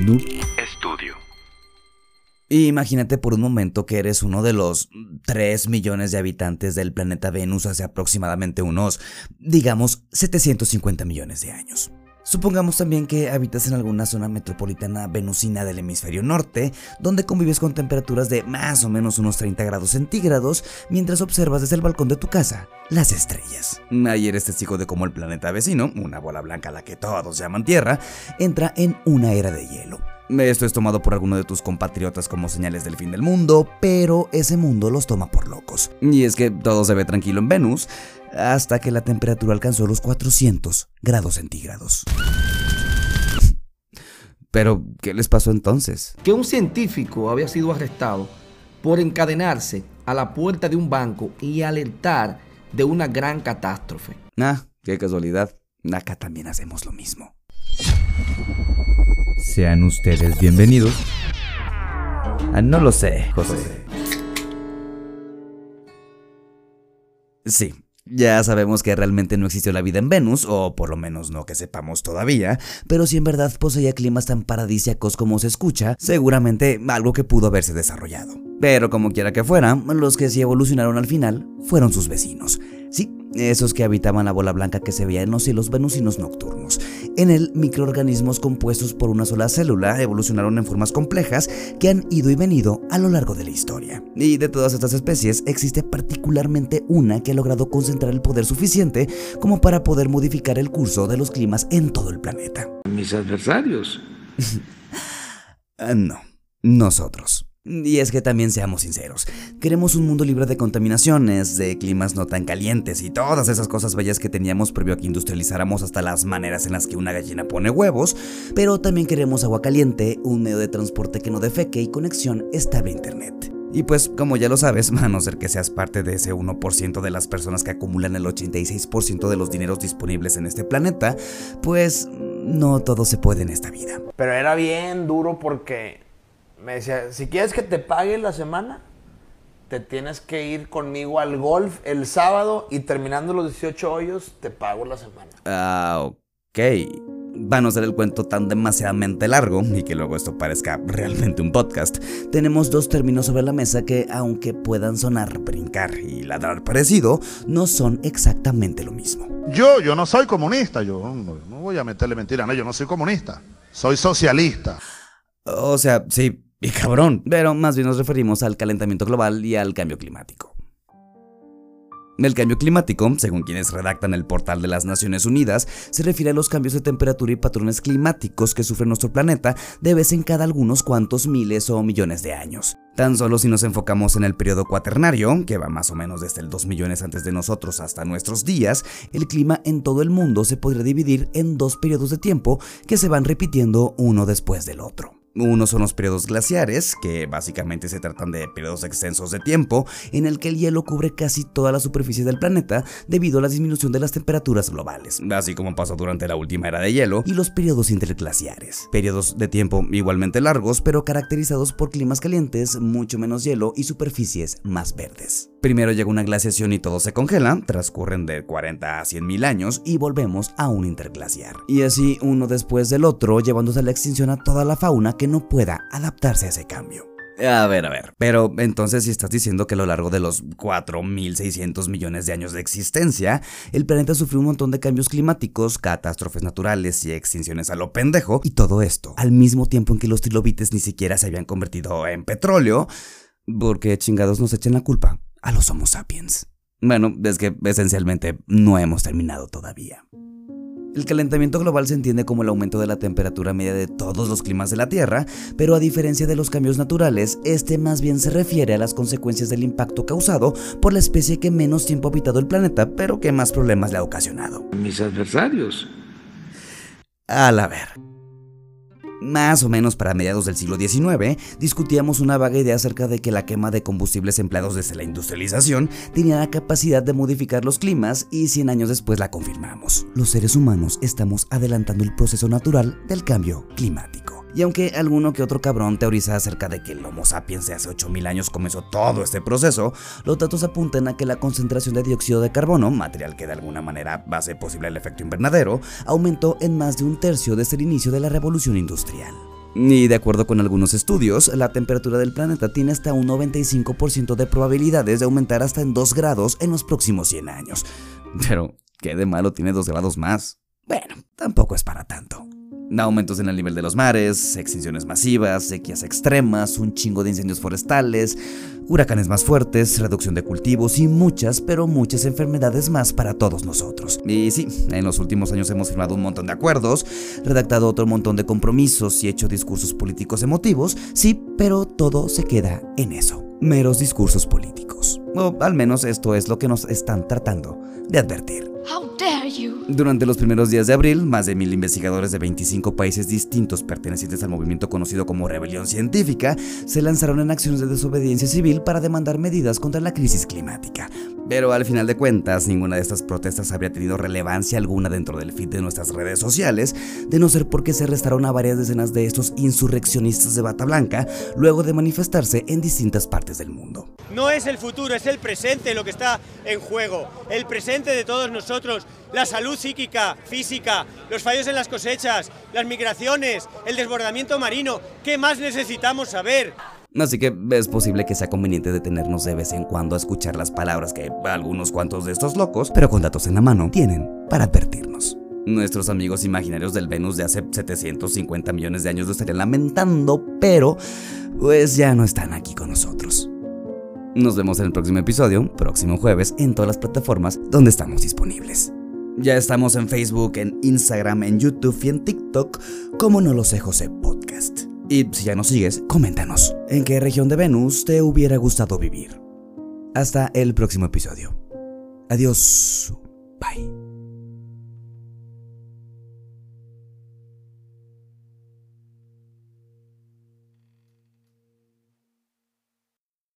Noob Studio. Imagínate por un momento que eres uno de los 3 millones de habitantes del planeta Venus hace aproximadamente unos, digamos, 750 millones de años. Supongamos también que habitas en alguna zona metropolitana venusina del hemisferio norte, donde convives con temperaturas de más o menos unos 30 grados centígrados mientras observas desde el balcón de tu casa las estrellas. Ahí eres testigo de cómo el planeta vecino, una bola blanca a la que todos llaman Tierra, entra en una era de hielo. Esto es tomado por alguno de tus compatriotas como señales del fin del mundo, pero ese mundo los toma por locos. Y es que todo se ve tranquilo en Venus, hasta que la temperatura alcanzó los 400 grados centígrados. Pero, ¿qué les pasó entonces? Que un científico había sido arrestado por encadenarse a la puerta de un banco y alertar de una gran catástrofe. Ah, qué casualidad. Acá también hacemos lo mismo. Sean ustedes bienvenidos. Ah, no lo sé, José. Sí, ya sabemos que realmente no existió la vida en Venus, o por lo menos no que sepamos todavía, pero si en verdad poseía climas tan paradisíacos como se escucha, seguramente algo que pudo haberse desarrollado. Pero como quiera que fuera, los que sí evolucionaron al final fueron sus vecinos. Sí, esos que habitaban la bola blanca que se veía en los cielos venusinos nocturnos. En él, microorganismos compuestos por una sola célula evolucionaron en formas complejas que han ido y venido a lo largo de la historia. Y de todas estas especies, existe particularmente una que ha logrado concentrar el poder suficiente como para poder modificar el curso de los climas en todo el planeta. Mis adversarios. Ah, no, nosotros. Y es que también seamos sinceros, queremos un mundo libre de contaminaciones, de climas no tan calientes y todas esas cosas bellas que teníamos previo a que industrializáramos hasta las maneras en las que una gallina pone huevos, pero también queremos agua caliente, un medio de transporte que no defeque y conexión estable a internet. Y pues, como ya lo sabes, a no ser que seas parte de ese 1% de las personas que acumulan el 86% de los dineros disponibles en este planeta, pues no todo se puede en esta vida. Pero era bien duro porque me decía, si quieres que te pague la semana, te tienes que ir conmigo al golf el sábado y terminando los 18 hoyos, te pago la semana. Ah, ok. Van a ser el cuento tan demasiadamente largo y que luego esto parezca realmente un podcast. Tenemos dos términos sobre la mesa que, aunque puedan sonar brincar y ladrar parecido, no son exactamente lo mismo. Yo, yo no soy comunista, yo no, no voy a meterle mentira, no, yo no soy comunista, soy socialista. O sea, sí, y cabrón, pero más bien nos referimos al calentamiento global y al cambio climático. El cambio climático, según quienes redactan el portal de las Naciones Unidas, se refiere a los cambios de temperatura y patrones climáticos que sufre nuestro planeta de vez en cada algunos cuantos miles o millones de años. Tan solo si nos enfocamos en el periodo cuaternario, que va más o menos desde el 2 millones antes de nosotros hasta nuestros días, el clima en todo el mundo se podría dividir en dos periodos de tiempo que se van repitiendo uno después del otro. Uno son los periodos glaciares, que básicamente se tratan de periodos extensos de tiempo en el que el hielo cubre casi toda la superficie del planeta debido a la disminución de las temperaturas globales, así como pasó durante la última era de hielo, y los periodos interglaciares, periodos de tiempo igualmente largos pero caracterizados por climas calientes, mucho menos hielo y superficies más verdes. Primero llega una glaciación y todo se congela, transcurren de 40 a 100 mil años y volvemos a un interglaciar. Y así uno después del otro, llevándose a la extinción a toda la fauna que no pueda adaptarse a ese cambio. A ver, a ver. Pero entonces si estás diciendo que a lo largo de los 4.600 millones de años de existencia, el planeta sufrió un montón de cambios climáticos, catástrofes naturales y extinciones a lo pendejo, y todo esto al mismo tiempo en que los trilobites ni siquiera se habían convertido en petróleo, porque chingados nos echen la culpa a los Homo sapiens. Bueno, es que esencialmente no hemos terminado todavía. El calentamiento global se entiende como el aumento de la temperatura media de todos los climas de la Tierra, pero a diferencia de los cambios naturales, este más bien se refiere a las consecuencias del impacto causado por la especie que menos tiempo ha habitado el planeta, pero que más problemas le ha ocasionado. Mis adversarios. A la ver. Más o menos para mediados del siglo XIX, discutíamos una vaga idea acerca de que la quema de combustibles empleados desde la industrialización tenía la capacidad de modificar los climas y 100 años después la confirmamos. Los seres humanos estamos adelantando el proceso natural del cambio climático. Y aunque alguno que otro cabrón teoriza acerca de que el Homo sapiens de hace 8000 años comenzó todo este proceso, los datos apuntan a que la concentración de dióxido de carbono, material que de alguna manera hace posible el efecto invernadero, aumentó en más de un tercio desde el inicio de la revolución industrial. Y de acuerdo con algunos estudios, la temperatura del planeta tiene hasta un 95% de probabilidades de aumentar hasta en 2 grados en los próximos 100 años. Pero, ¿qué de malo tiene 2 grados más? Bueno, tampoco es para tanto. Aumentos en el nivel de los mares, extinciones masivas, sequías extremas, un chingo de incendios forestales, huracanes más fuertes, reducción de cultivos y muchas, pero muchas enfermedades más para todos nosotros. Y sí, en los últimos años hemos firmado un montón de acuerdos, redactado otro montón de compromisos y hecho discursos políticos emotivos, sí, pero todo se queda en eso, meros discursos políticos. O al menos esto es lo que nos están tratando de advertir. Durante los primeros días de abril, más de mil investigadores de 25 países distintos pertenecientes al movimiento conocido como Rebelión Científica se lanzaron en acciones de desobediencia civil para demandar medidas contra la crisis climática. Pero al final de cuentas, ninguna de estas protestas habría tenido relevancia alguna dentro del feed de nuestras redes sociales, de no ser porque se arrestaron a varias decenas de estos insurreccionistas de bata blanca luego de manifestarse en distintas partes del mundo. No es el futuro, es el presente lo que está en juego. El presente de todos nosotros, la salud psíquica, física, los fallos en las cosechas, las migraciones, el desbordamiento marino. ¿Qué más necesitamos saber? Así que es posible que sea conveniente detenernos de vez en cuando a escuchar las palabras que algunos cuantos de estos locos, pero con datos en la mano, tienen para advertirnos. Nuestros amigos imaginarios del Venus de hace 750 millones de años lo estarían lamentando, pero pues ya no están aquí con nosotros. Nos vemos en el próximo episodio, próximo jueves, en todas las plataformas donde estamos disponibles. Ya estamos en Facebook, en Instagram, en YouTube y en TikTok como No lo sé José Podcast. Y si ya nos sigues, coméntanos en qué región de Venus te hubiera gustado vivir. Hasta el próximo episodio. Adiós. Bye.